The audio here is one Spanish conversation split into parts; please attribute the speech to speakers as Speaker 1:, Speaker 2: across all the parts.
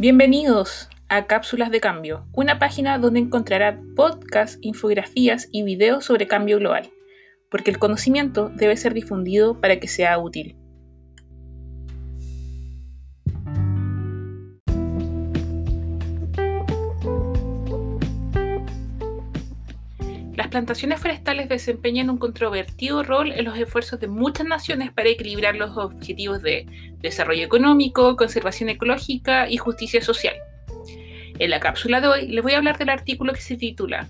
Speaker 1: Bienvenidos a Cápsulas de Cambio, una página donde encontrará podcasts, infografías y videos sobre cambio global, porque el conocimiento debe ser difundido para que sea útil. Las plantaciones forestales desempeñan un controvertido rol en los esfuerzos de muchas naciones para equilibrar los objetivos de desarrollo económico, conservación ecológica y justicia social. En la cápsula de hoy les voy a hablar del artículo que se titula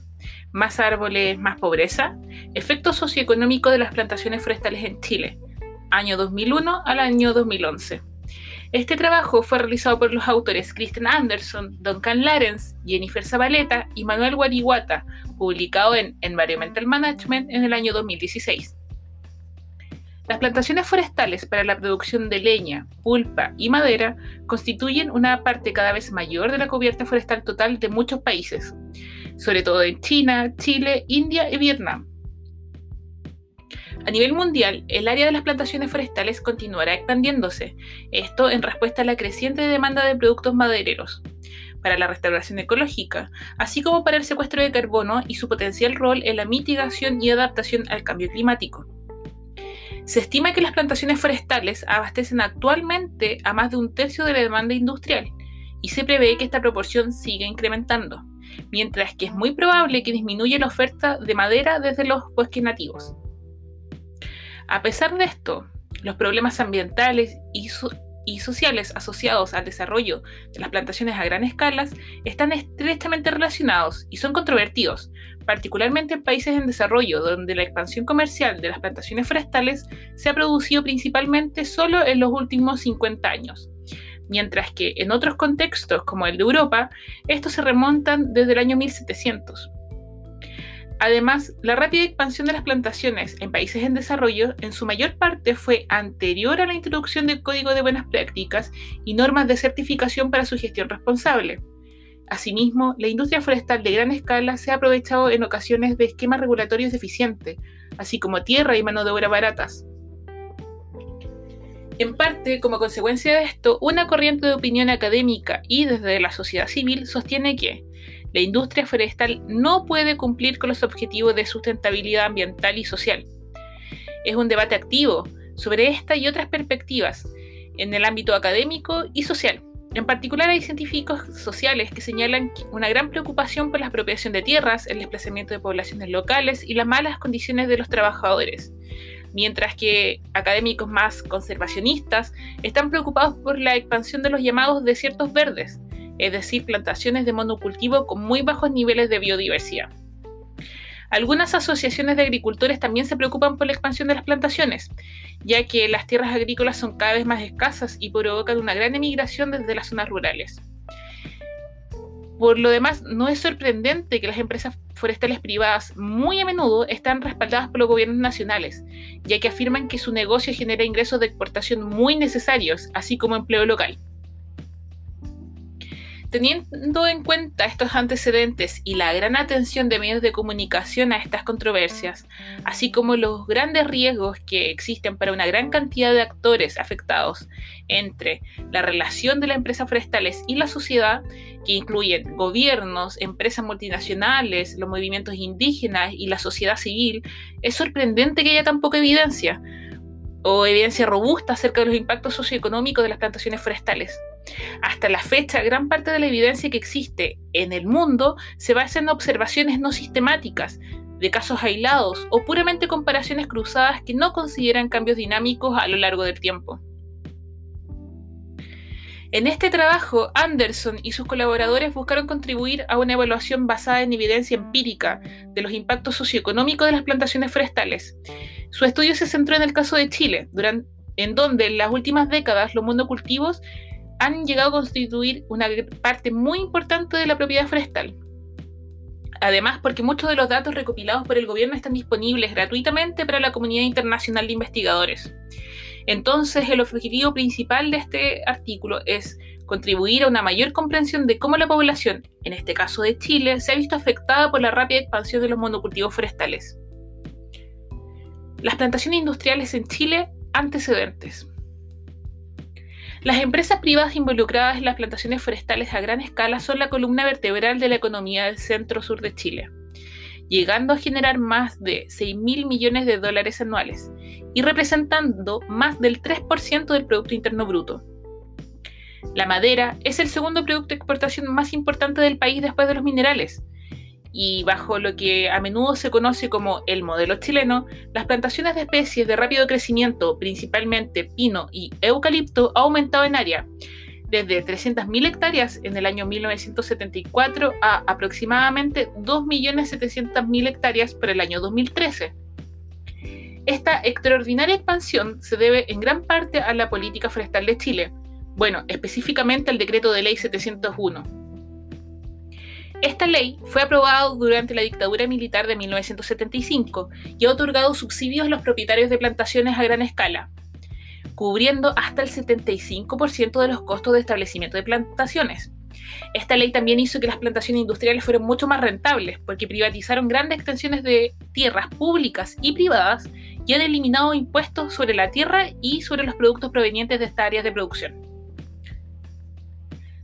Speaker 1: Más árboles, más pobreza, efecto socioeconómico de las plantaciones forestales en Chile, año 2001 al año 2011. Este trabajo fue realizado por los autores Kristen Anderson, Duncan Lawrence, Jennifer Zabaleta y Manuel Guariguata, publicado en Environmental Management en el año 2016. Las plantaciones forestales para la producción de leña, pulpa y madera constituyen una parte cada vez mayor de la cubierta forestal total de muchos países, sobre todo en China, Chile, India y Vietnam. A nivel mundial, el área de las plantaciones forestales continuará expandiéndose, esto en respuesta a la creciente demanda de productos madereros, para la restauración ecológica, así como para el secuestro de carbono y su potencial rol en la mitigación y adaptación al cambio climático. Se estima que las plantaciones forestales abastecen actualmente a más de un tercio de la demanda industrial y se prevé que esta proporción siga incrementando, mientras que es muy probable que disminuya la oferta de madera desde los bosques nativos. A pesar de esto, los problemas ambientales y, sociales asociados al desarrollo de las plantaciones a gran escala están estrechamente relacionados y son controvertidos, particularmente en países en desarrollo, donde la expansión comercial de las plantaciones forestales se ha producido principalmente solo en los últimos 50 años, mientras que en otros contextos, como el de Europa, estos se remontan desde el año 1700. Además, la rápida expansión de las plantaciones en países en desarrollo en su mayor parte fue anterior a la introducción del Código de Buenas Prácticas y normas de certificación para su gestión responsable. Asimismo, la industria forestal de gran escala se ha aprovechado en ocasiones de esquemas regulatorios deficientes, así como tierra y mano de obra baratas. En parte, como consecuencia de esto, una corriente de opinión académica y desde la sociedad civil sostiene que la industria forestal no puede cumplir con los objetivos de sustentabilidad ambiental y social. Es un debate activo sobre esta y otras perspectivas en el ámbito académico y social. En particular hay científicos sociales que señalan una gran preocupación por la expropiación de tierras, el desplazamiento de poblaciones locales y las malas condiciones de los trabajadores, mientras que académicos más conservacionistas están preocupados por la expansión de los llamados desiertos verdes, es decir, plantaciones de monocultivo con muy bajos niveles de biodiversidad. Algunas asociaciones de agricultores también se preocupan por la expansión de las plantaciones, ya que las tierras agrícolas son cada vez más escasas y provocan una gran emigración desde las zonas rurales. Por lo demás, no es sorprendente que las empresas forestales privadas muy a menudo están respaldadas por los gobiernos nacionales, ya que afirman que su negocio genera ingresos de exportación muy necesarios, así como empleo local. Teniendo en cuenta estos antecedentes y la gran atención de medios de comunicación a estas controversias, así como los grandes riesgos que existen para una gran cantidad de actores afectados entre la relación de las empresas forestales y la sociedad, que incluyen gobiernos, empresas multinacionales, los movimientos indígenas y la sociedad civil, es sorprendente que haya tan poca evidencia o evidencia robusta acerca de los impactos socioeconómicos de las plantaciones forestales. Hasta la fecha, gran parte de la evidencia que existe en el mundo se basa en observaciones no sistemáticas, de casos aislados o puramente comparaciones cruzadas que no consideran cambios dinámicos a lo largo del tiempo. En este trabajo, Anderson y sus colaboradores buscaron contribuir a una evaluación basada en evidencia empírica de los impactos socioeconómicos de las plantaciones forestales. Su estudio se centró en el caso de Chile, en donde en las últimas décadas los monocultivos han llegado a constituir una parte muy importante de la propiedad forestal. Además, porque muchos de los datos recopilados por el gobierno están disponibles gratuitamente para la comunidad internacional de investigadores. Entonces, el objetivo principal de este artículo es contribuir a una mayor comprensión de cómo la población, en este caso de Chile, se ha visto afectada por la rápida expansión de los monocultivos forestales. Las plantaciones industriales en Chile antecedentes. Las empresas privadas involucradas en las plantaciones forestales a gran escala son la columna vertebral de la economía del centro-sur de Chile, llegando a generar más de 6 mil millones de dólares anuales y representando más del 3% del Producto Interno Bruto. La madera es el segundo producto de exportación más importante del país después de los minerales, y bajo lo que a menudo se conoce como el modelo chileno, las plantaciones de especies de rápido crecimiento, principalmente pino y eucalipto, han aumentado en área, desde 300.000 hectáreas en el año 1974 a aproximadamente 2.700.000 hectáreas por el año 2013. Esta extraordinaria expansión se debe en gran parte a la política forestal de Chile, bueno, específicamente al decreto de ley 701 esta ley fue aprobada durante la dictadura militar de 1975 y ha otorgado subsidios a los propietarios de plantaciones a gran escala, cubriendo hasta el 75% de los costos de establecimiento de plantaciones. Esta ley también hizo que las plantaciones industriales fueran mucho más rentables porque privatizaron grandes extensiones de tierras públicas y privadas y han eliminado impuestos sobre la tierra y sobre los productos provenientes de estas áreas de producción.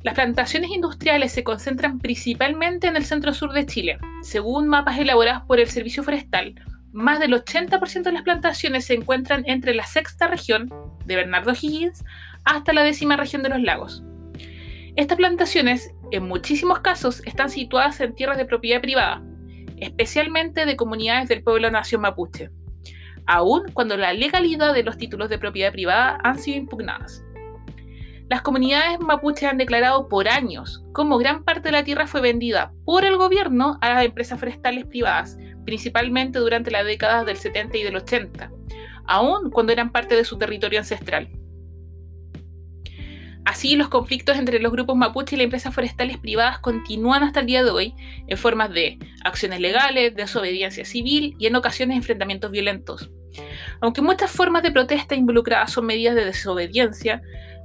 Speaker 1: Las plantaciones industriales se concentran principalmente en el centro sur de Chile. Según mapas elaborados por el Servicio Forestal, más del 80% de las plantaciones se encuentran entre la sexta región, de Bernardo Higgins, hasta la décima región de los lagos. Estas plantaciones, en muchísimos casos, están situadas en tierras de propiedad privada, especialmente de comunidades del pueblo nación mapuche, aun cuando la legalidad de los títulos de propiedad privada han sido impugnadas. Las comunidades mapuches han declarado por años cómo gran parte de la tierra fue vendida por el gobierno a las empresas forestales privadas, principalmente durante las décadas del 70 y del 80, aun cuando eran parte de su territorio ancestral. Así, los conflictos entre los grupos mapuche y las empresas forestales privadas continúan hasta el día de hoy en formas de acciones legales, desobediencia civil y en ocasiones enfrentamientos violentos. Aunque muchas formas de protesta involucradas son medidas de desobediencia,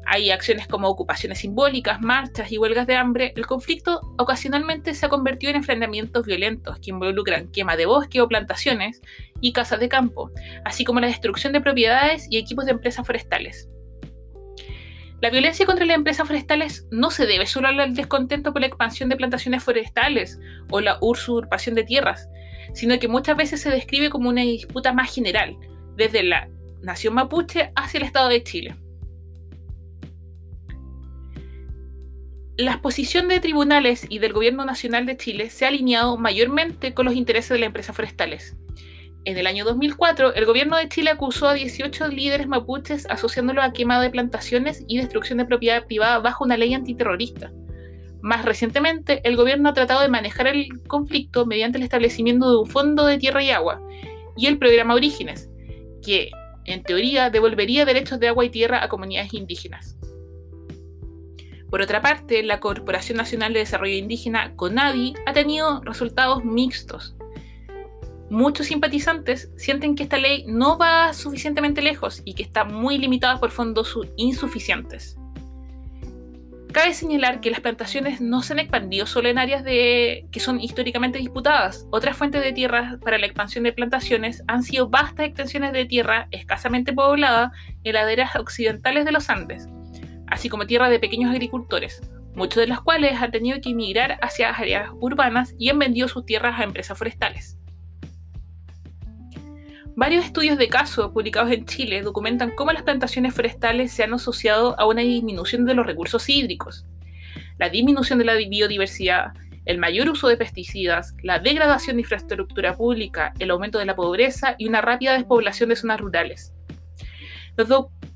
Speaker 1: hay acciones como ocupaciones simbólicas, marchas y huelgas de hambre, el conflicto ocasionalmente se ha convertido en enfrentamientos violentos que involucran quema de bosque o plantaciones y casas de campo, así como la destrucción de propiedades y equipos de empresas forestales. La violencia contra las empresas forestales no se debe solo al descontento por la expansión de plantaciones forestales o la usurpación de tierras, sino que muchas veces se describe como una disputa más general, desde la nación mapuche hacia el Estado de Chile. La posición de tribunales y del Gobierno Nacional de Chile se ha alineado mayormente con los intereses de las empresas forestales. En el año 2004, el gobierno de Chile acusó a 18 líderes mapuches asociándolos a quemado de plantaciones y destrucción de propiedad privada bajo una ley antiterrorista. Más recientemente, el gobierno ha tratado de manejar el conflicto mediante el establecimiento de un fondo de tierra y agua y el programa Orígenes, que, en teoría, devolvería derechos de agua y tierra a comunidades indígenas. Por otra parte, la Corporación Nacional de Desarrollo Indígena, CONADI, ha tenido resultados mixtos. Muchos simpatizantes sienten que esta ley no va suficientemente lejos y que está muy limitada por fondos insuficientes. Cabe señalar que las plantaciones no se han expandido solo en áreas que son históricamente disputadas. Otras fuentes de tierra para la expansión de plantaciones han sido vastas extensiones de tierra escasamente poblada en laderas occidentales de los Andes, así como tierra de pequeños agricultores, muchos de los cuales han tenido que emigrar hacia áreas urbanas y han vendido sus tierras a empresas forestales. Varios estudios de caso publicados en Chile documentan cómo las plantaciones forestales se han asociado a una disminución de los recursos hídricos, la disminución de la biodiversidad, el mayor uso de pesticidas, la degradación de infraestructura pública, el aumento de la pobreza y una rápida despoblación de zonas rurales.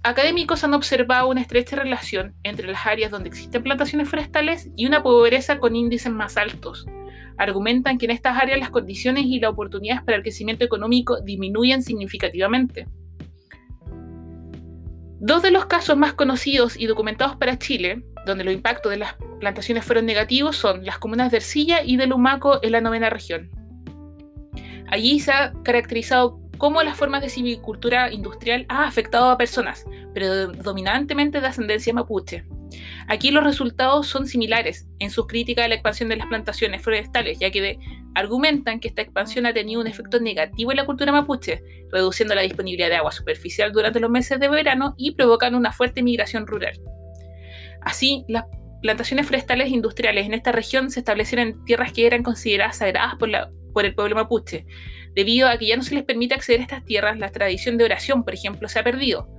Speaker 1: Académicos han observado una estrecha relación entre las áreas donde existen plantaciones forestales y una pobreza con índices más altos. Argumentan que en estas áreas las condiciones y las oportunidades para el crecimiento económico disminuyen significativamente. Dos de los casos más conocidos y documentados para Chile, donde los impactos de las plantaciones fueron negativos, son las comunas de Ercilla y de Lumaco en la novena región. Allí se ha caracterizado cómo las formas de silvicultura industrial ha afectado a personas, predominantemente de ascendencia mapuche. Aquí los resultados son similares en sus críticas a la expansión de las plantaciones forestales, ya que argumentan que esta expansión ha tenido un efecto negativo en la cultura mapuche, reduciendo la disponibilidad de agua superficial durante los meses de verano y provocando una fuerte migración rural. Así, las plantaciones forestales industriales en esta región se establecieron en tierras que eran consideradas sagradas por el pueblo mapuche. Debido a que ya no se les permite acceder a estas tierras, la tradición de oración, por ejemplo, se ha perdido.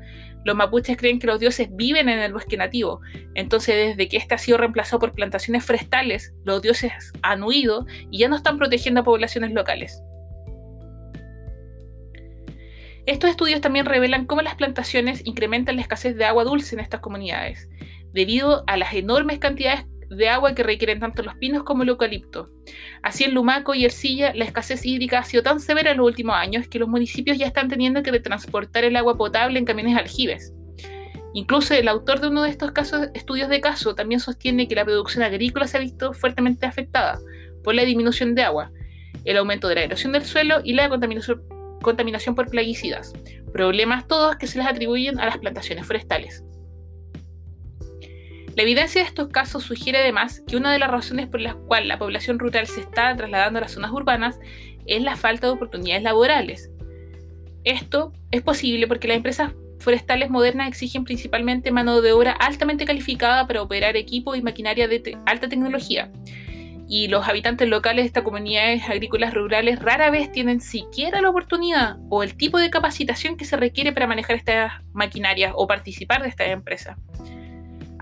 Speaker 1: Los mapuches creen que los dioses viven en el bosque nativo, entonces desde que este ha sido reemplazado por plantaciones forestales, los dioses han huido y ya no están protegiendo a poblaciones locales. Estos estudios también revelan cómo las plantaciones incrementan la escasez de agua dulce en estas comunidades, debido a las enormes cantidades de agua que requieren tanto los pinos como el eucalipto. Así en Lumaco y Ercilla la escasez hídrica ha sido tan severa en los últimos años que los municipios ya están teniendo que transportar el agua potable en camiones aljibes. Incluso el autor de uno de estos estudios de caso también sostiene que la producción agrícola se ha visto fuertemente afectada por la disminución de agua, el aumento de la erosión del suelo y la contaminación por plaguicidas, problemas todos que se les atribuyen a las plantaciones forestales. La evidencia de estos casos sugiere además que una de las razones por las cuales la población rural se está trasladando a las zonas urbanas es la falta de oportunidades laborales. Esto es posible porque las empresas forestales modernas exigen principalmente mano de obra altamente calificada para operar equipos y maquinaria de alta tecnología. Y los habitantes locales de estas comunidades agrícolas rurales rara vez tienen siquiera la oportunidad o el tipo de capacitación que se requiere para manejar estas maquinarias o participar de estas empresas.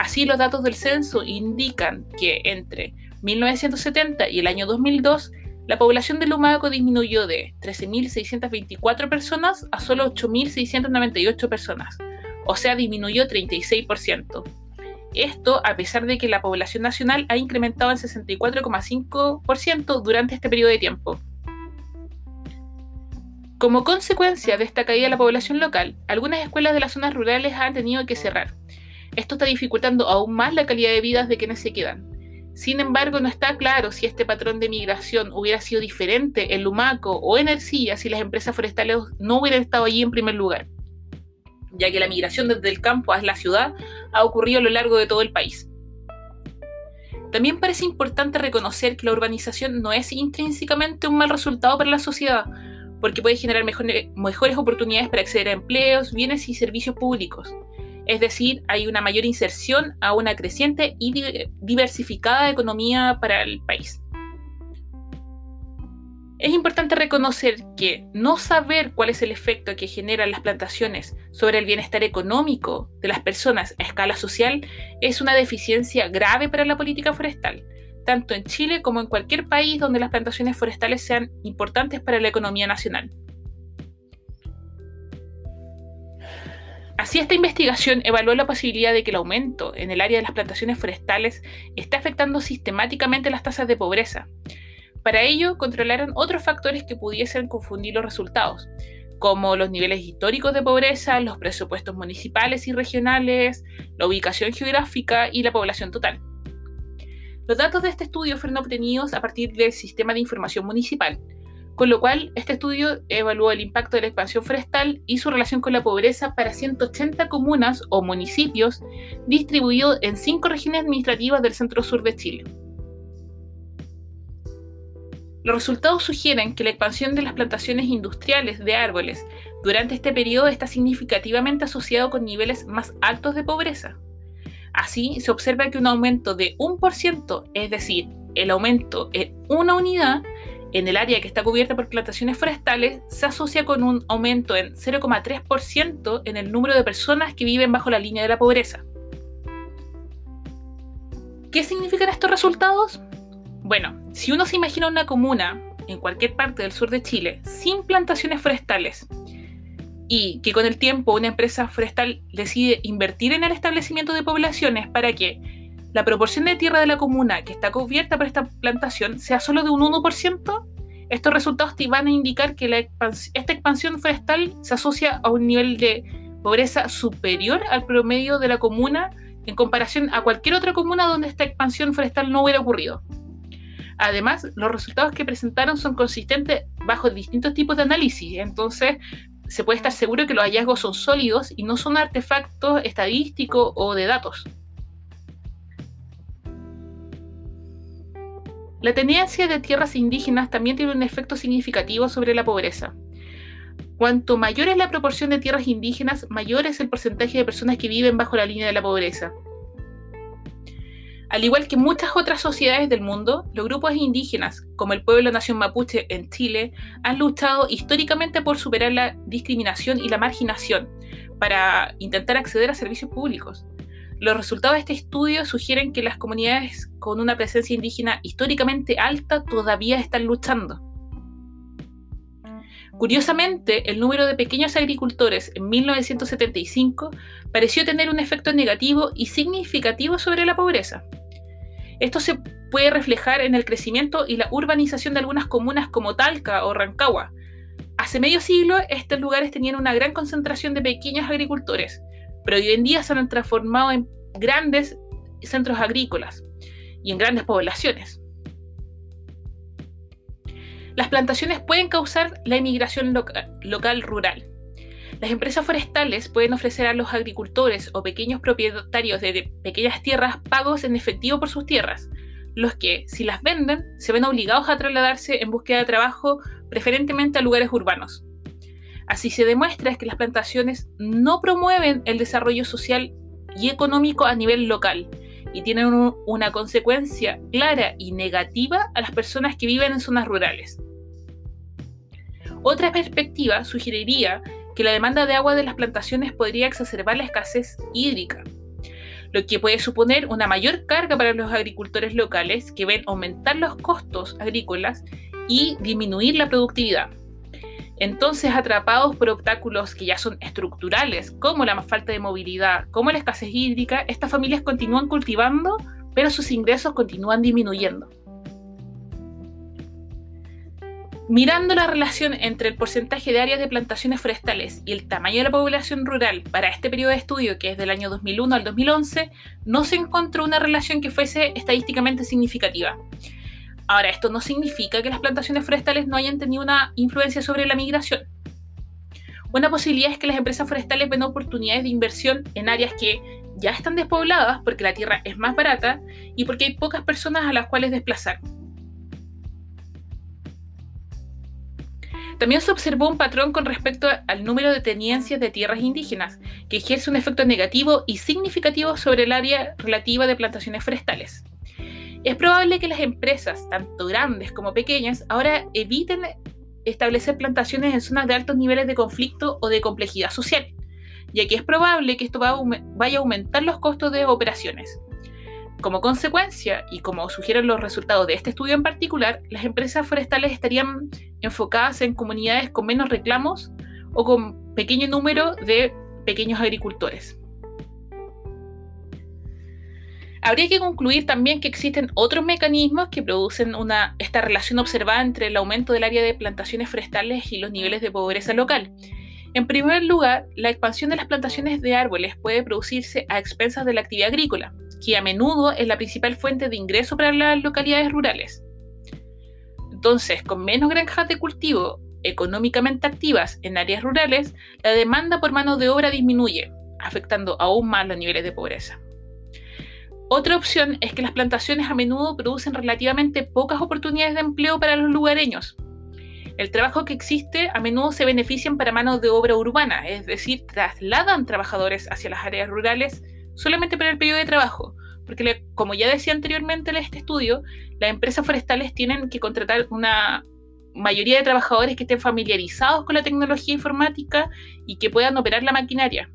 Speaker 1: Así, los datos del censo indican que entre 1970 y el año 2002, la población de Lumaco disminuyó de 13.624 personas a solo 8.698 personas, o sea, disminuyó 36%. Esto a pesar de que la población nacional ha incrementado en 64,5% durante este periodo de tiempo. Como consecuencia de esta caída de la población local, algunas escuelas de las zonas rurales han tenido que cerrar, esto está dificultando aún más la calidad de vida de quienes se quedan. Sin embargo, no está claro si este patrón de migración hubiera sido diferente en Lumaco o en Ercilla si las empresas forestales no hubieran estado allí en primer lugar, ya que la migración desde el campo a la ciudad ha ocurrido a lo largo de todo el país. También parece importante reconocer que la urbanización no es intrínsecamente un mal resultado para la sociedad, porque puede generar mejores oportunidades para acceder a empleos, bienes y servicios públicos. Es decir, hay una mayor inserción a una creciente y diversificada economía para el país. Es importante reconocer que no saber cuál es el efecto que generan las plantaciones sobre el bienestar económico de las personas a escala social es una deficiencia grave para la política forestal, tanto en Chile como en cualquier país donde las plantaciones forestales sean importantes para la economía nacional. Así, esta investigación evaluó la posibilidad de que el aumento en el área de las plantaciones forestales esté afectando sistemáticamente las tasas de pobreza. Para ello, controlaron otros factores que pudiesen confundir los resultados, como los niveles históricos de pobreza, los presupuestos municipales y regionales, la ubicación geográfica y la población total. Los datos de este estudio fueron obtenidos a partir del Sistema de Información Municipal, con lo cual, este estudio evaluó el impacto de la expansión forestal y su relación con la pobreza para 180 comunas o municipios distribuidos en cinco regiones administrativas del centro-sur de Chile. Los resultados sugieren que la expansión de las plantaciones industriales de árboles durante este periodo está significativamente asociado con niveles más altos de pobreza. Así, se observa que un aumento de 1%, es decir, el aumento en una unidad, en el área que está cubierta por plantaciones forestales se asocia con un aumento en 0,3% en el número de personas que viven bajo la línea de la pobreza. ¿Qué significan estos resultados? Bueno, si uno se imagina una comuna en cualquier parte del sur de Chile sin plantaciones forestales y que con el tiempo una empresa forestal decide invertir en el establecimiento de poblaciones para que la proporción de tierra de la comuna que está cubierta por esta plantación sea solo de un 1%, estos resultados te van a indicar que esta expansión forestal se asocia a un nivel de pobreza superior al promedio de la comuna en comparación a cualquier otra comuna donde esta expansión forestal no hubiera ocurrido. Además, los resultados que presentaron son consistentes bajo distintos tipos de análisis, entonces se puede estar seguro que los hallazgos son sólidos y no son artefactos estadísticos o de datos. La tenencia de tierras indígenas también tiene un efecto significativo sobre la pobreza. Cuanto mayor es la proporción de tierras indígenas, mayor es el porcentaje de personas que viven bajo la línea de la pobreza. Al igual que muchas otras sociedades del mundo, los grupos indígenas, como el pueblo nación mapuche en Chile, han luchado históricamente por superar la discriminación y la marginación para intentar acceder a servicios públicos. Los resultados de este estudio sugieren que las comunidades con una presencia indígena históricamente alta todavía están luchando. Curiosamente, el número de pequeños agricultores en 1975 pareció tener un efecto negativo y significativo sobre la pobreza. Esto se puede reflejar en el crecimiento y la urbanización de algunas comunas como Talca o Rancagua. Hace medio siglo, estos lugares tenían una gran concentración de pequeños agricultores, pero hoy en día se han transformado en grandes centros agrícolas y en grandes poblaciones. Las plantaciones pueden causar la emigración local rural. Las empresas forestales pueden ofrecer a los agricultores o pequeños propietarios de pequeñas tierras pagos en efectivo por sus tierras, los que, si las venden, se ven obligados a trasladarse en búsqueda de trabajo preferentemente a lugares urbanos. Así se demuestra que las plantaciones no promueven el desarrollo social y económico a nivel local, y tienen una consecuencia clara y negativa a las personas que viven en zonas rurales. Otra perspectiva sugeriría que la demanda de agua de las plantaciones podría exacerbar la escasez hídrica, lo que puede suponer una mayor carga para los agricultores locales que ven aumentar los costos agrícolas y disminuir la productividad. Entonces, atrapados por obstáculos que ya son estructurales, como la falta de movilidad, como la escasez hídrica, estas familias continúan cultivando, pero sus ingresos continúan disminuyendo. Mirando la relación entre el porcentaje de áreas de plantaciones forestales y el tamaño de la población rural para este periodo de estudio, que es del año 2001 al 2011, no se encontró una relación que fuese estadísticamente significativa. Ahora, esto no significa que las plantaciones forestales no hayan tenido una influencia sobre la migración. Una posibilidad es que las empresas forestales ven oportunidades de inversión en áreas que ya están despobladas porque la tierra es más barata y porque hay pocas personas a las cuales desplazar. También se observó un patrón con respecto al número de tenencias de tierras indígenas, que ejerce un efecto negativo y significativo sobre el área relativa de plantaciones forestales. Es probable que las empresas, tanto grandes como pequeñas, ahora eviten establecer plantaciones en zonas de altos niveles de conflicto o de complejidad social, ya que es probable que esto vaya a aumentar los costos de operaciones. Como consecuencia, y como sugieren los resultados de este estudio en particular, las empresas forestales estarían enfocadas en comunidades con menos reclamos o con pequeño número de pequeños agricultores. Habría que concluir también que existen otros mecanismos que producen esta relación observada entre el aumento del área de plantaciones forestales y los niveles de pobreza local. En primer lugar, la expansión de las plantaciones de árboles puede producirse a expensas de la actividad agrícola, que a menudo es la principal fuente de ingreso para las localidades rurales. Entonces, con menos granjas de cultivo económicamente activas en áreas rurales, la demanda por mano de obra disminuye, afectando aún más los niveles de pobreza. Otra opción es que las plantaciones a menudo producen relativamente pocas oportunidades de empleo para los lugareños. El trabajo que existe a menudo se benefician para mano de obra urbana, es decir, trasladan trabajadores hacia las áreas rurales solamente para el periodo de trabajo, porque como ya decía anteriormente en este estudio, las empresas forestales tienen que contratar una mayoría de trabajadores que estén familiarizados con la tecnología informática y que puedan operar la maquinaria.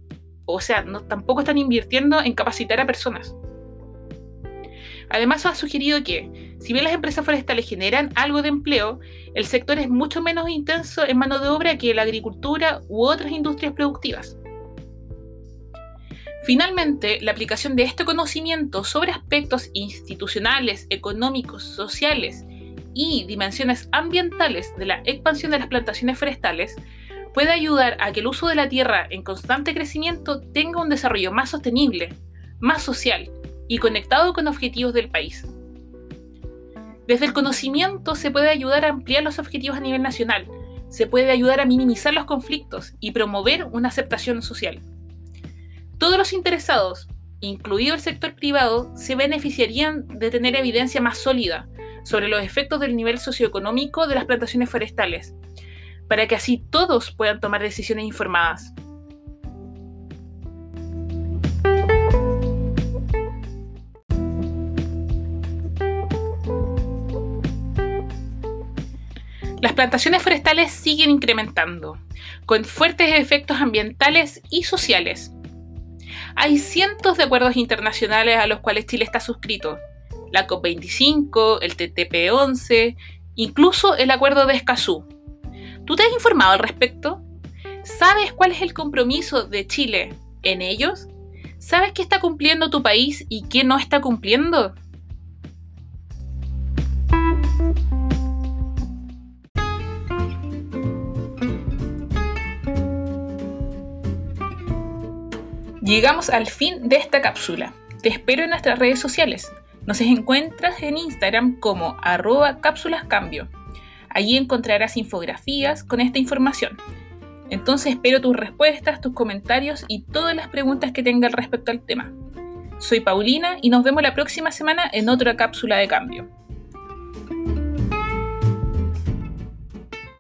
Speaker 1: O sea, no, tampoco están invirtiendo en capacitar a personas. Además, ha sugerido que, si bien las empresas forestales generan algo de empleo, el sector es mucho menos intenso en mano de obra que la agricultura u otras industrias productivas. Finalmente, la aplicación de este conocimiento sobre aspectos institucionales, económicos, sociales y dimensiones ambientales de la expansión de las plantaciones forestales puede ayudar a que el uso de la tierra en constante crecimiento tenga un desarrollo más sostenible, más social y conectado con objetivos del país. Desde el conocimiento se puede ayudar a ampliar los objetivos a nivel nacional, se puede ayudar a minimizar los conflictos y promover una aceptación social. Todos los interesados, incluido el sector privado, se beneficiarían de tener evidencia más sólida sobre los efectos del nivel socioeconómico de las plantaciones forestales, para que así todos puedan tomar decisiones informadas. Las plantaciones forestales siguen incrementando, con fuertes efectos ambientales y sociales. Hay cientos de acuerdos internacionales a los cuales Chile está suscrito. La COP25, el TTP-11, incluso el Acuerdo de Escazú. ¿Tú te has informado al respecto? ¿Sabes cuál es el compromiso de Chile en ellos? ¿Sabes qué está cumpliendo tu país y qué no está cumpliendo? Llegamos al fin de esta cápsula. Te espero en nuestras redes sociales. Nos encuentras en Instagram como arroba cápsulascambio. Allí encontrarás infografías con esta información. Entonces espero tus respuestas, tus comentarios y todas las preguntas que tengas respecto al tema. Soy Paulina y nos vemos la próxima semana en otra cápsula de cambio.